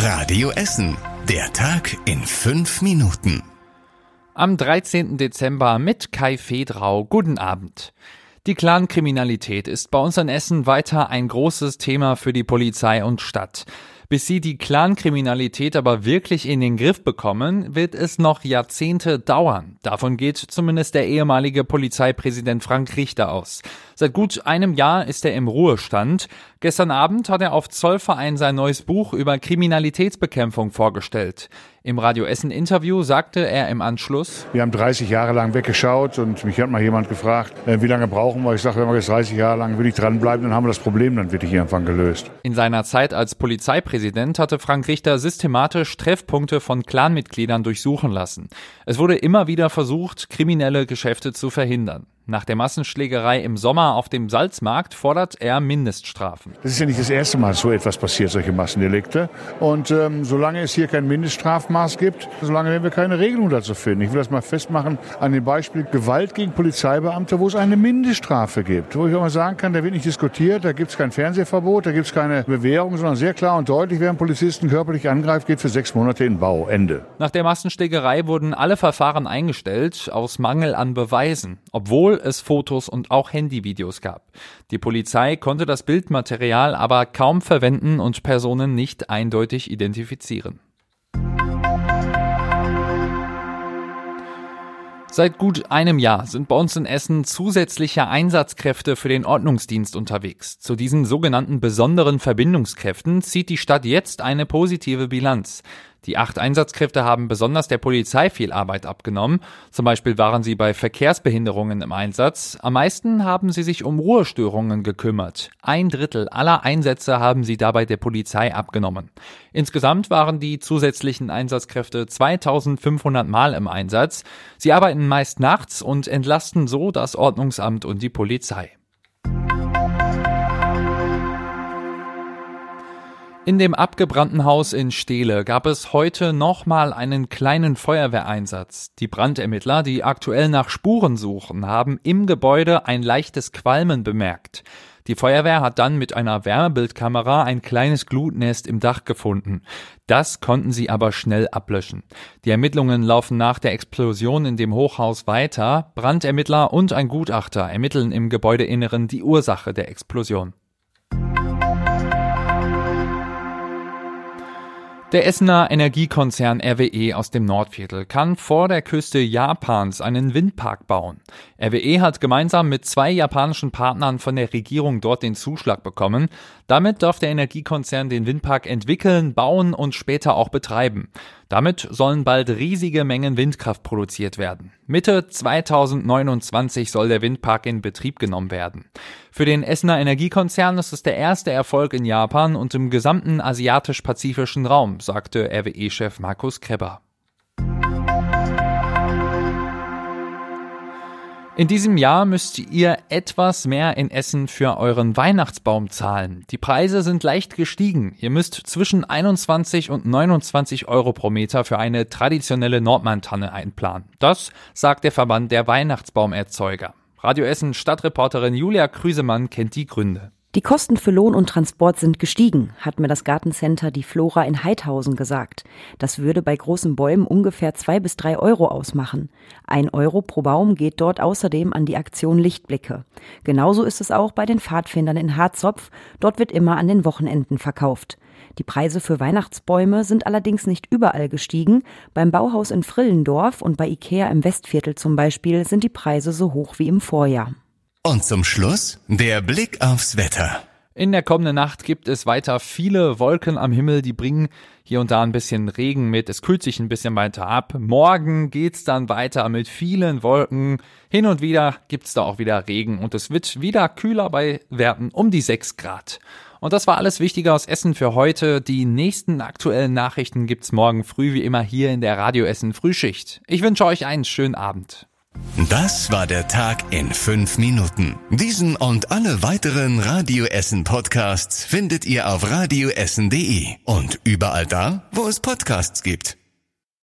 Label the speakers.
Speaker 1: Radio Essen. Der Tag in fünf Minuten.
Speaker 2: Am 13. Dezember mit Kai Fedrau. Guten Abend. Die Clankriminalität ist bei uns in Essen weiter ein großes Thema für die Polizei und Stadt. Bis sie die Clankriminalität aber wirklich in den Griff bekommen, wird es noch Jahrzehnte dauern. Davon geht zumindest der ehemalige Polizeipräsident Frank Richter aus. Seit gut einem Jahr ist er im Ruhestand. Gestern Abend hat er auf Zollverein sein neues Buch über Kriminalitätsbekämpfung vorgestellt. Im Radio Essen Interview sagte er im Anschluss,
Speaker 3: wir haben 30 Jahre lang weggeschaut und mich hat mal jemand gefragt, äh, wie lange brauchen wir? Ich sage, wenn wir jetzt 30 Jahre lang wirklich dranbleiben, dann haben wir das Problem dann wirklich irgendwann gelöst.
Speaker 2: In seiner Zeit als Polizeipräsident hatte Frank Richter systematisch Treffpunkte von Clanmitgliedern durchsuchen lassen. Es wurde immer wieder versucht, kriminelle Geschäfte zu verhindern. Nach der Massenschlägerei im Sommer auf dem Salzmarkt fordert er Mindeststrafen.
Speaker 3: Das ist ja nicht das erste Mal, dass so etwas passiert, solche Massendelikte. Und ähm, solange es hier kein Mindeststrafmaß gibt, solange werden wir keine Regelung dazu finden. Ich will das mal festmachen an dem Beispiel Gewalt gegen Polizeibeamte, wo es eine Mindeststrafe gibt. Wo ich auch mal sagen kann, da wird nicht diskutiert, da gibt es kein Fernsehverbot, da gibt es keine Bewährung, sondern sehr klar und deutlich, wer einen Polizisten körperlich angreift, geht für sechs Monate in Bau. Ende.
Speaker 2: Nach der Massenschlägerei wurden alle Verfahren eingestellt, aus Mangel an Beweisen. Obwohl es Fotos und auch Handyvideos gab. Die Polizei konnte das Bildmaterial aber kaum verwenden und Personen nicht eindeutig identifizieren. Seit gut einem Jahr sind bei uns in Essen zusätzliche Einsatzkräfte für den Ordnungsdienst unterwegs. Zu diesen sogenannten besonderen Verbindungskräften zieht die Stadt jetzt eine positive Bilanz. Die acht Einsatzkräfte haben besonders der Polizei viel Arbeit abgenommen. Zum Beispiel waren sie bei Verkehrsbehinderungen im Einsatz. Am meisten haben sie sich um Ruhestörungen gekümmert. Ein Drittel aller Einsätze haben sie dabei der Polizei abgenommen. Insgesamt waren die zusätzlichen Einsatzkräfte 2500 Mal im Einsatz. Sie arbeiten meist nachts und entlasten so das Ordnungsamt und die Polizei. In dem abgebrannten Haus in Steele gab es heute nochmal einen kleinen Feuerwehreinsatz. Die Brandermittler, die aktuell nach Spuren suchen, haben im Gebäude ein leichtes Qualmen bemerkt. Die Feuerwehr hat dann mit einer Wärmebildkamera ein kleines Glutnest im Dach gefunden. Das konnten sie aber schnell ablöschen. Die Ermittlungen laufen nach der Explosion in dem Hochhaus weiter. Brandermittler und ein Gutachter ermitteln im Gebäudeinneren die Ursache der Explosion. Der Essener Energiekonzern RWE aus dem Nordviertel kann vor der Küste Japans einen Windpark bauen. RWE hat gemeinsam mit zwei japanischen Partnern von der Regierung dort den Zuschlag bekommen. Damit darf der Energiekonzern den Windpark entwickeln, bauen und später auch betreiben. Damit sollen bald riesige Mengen Windkraft produziert werden. Mitte 2029 soll der Windpark in Betrieb genommen werden. Für den Essener Energiekonzern ist es der erste Erfolg in Japan und im gesamten asiatisch-pazifischen Raum, sagte RWE-Chef Markus Krebber. In diesem Jahr müsst ihr etwas mehr in Essen für euren Weihnachtsbaum zahlen. Die Preise sind leicht gestiegen. Ihr müsst zwischen 21 und 29 Euro pro Meter für eine traditionelle Nordmann-Tanne einplanen. Das sagt der Verband der Weihnachtsbaumerzeuger. Radio Essen Stadtreporterin Julia Krüsemann kennt die Gründe.
Speaker 4: Die Kosten für Lohn und Transport sind gestiegen, hat mir das Gartencenter Die Flora in Heidhausen gesagt. Das würde bei großen Bäumen ungefähr zwei bis drei Euro ausmachen. Ein Euro pro Baum geht dort außerdem an die Aktion Lichtblicke. Genauso ist es auch bei den Pfadfindern in Harzopf. Dort wird immer an den Wochenenden verkauft. Die Preise für Weihnachtsbäume sind allerdings nicht überall gestiegen. Beim Bauhaus in Frillendorf und bei Ikea im Westviertel zum Beispiel sind die Preise so hoch wie im Vorjahr.
Speaker 1: Und zum Schluss der Blick aufs Wetter.
Speaker 2: In der kommenden Nacht gibt es weiter viele Wolken am Himmel, die bringen hier und da ein bisschen Regen mit. Es kühlt sich ein bisschen weiter ab. Morgen geht's dann weiter mit vielen Wolken. Hin und wieder gibt's da auch wieder Regen und es wird wieder kühler bei Werten um die 6 Grad. Und das war alles Wichtige aus Essen für heute. Die nächsten aktuellen Nachrichten gibt's morgen früh wie immer hier in der Radio Essen Frühschicht. Ich wünsche euch einen schönen Abend.
Speaker 1: Das war der Tag in fünf Minuten. Diesen und alle weiteren Radio Essen Podcasts findet ihr auf radioessen.de und überall da, wo es Podcasts gibt.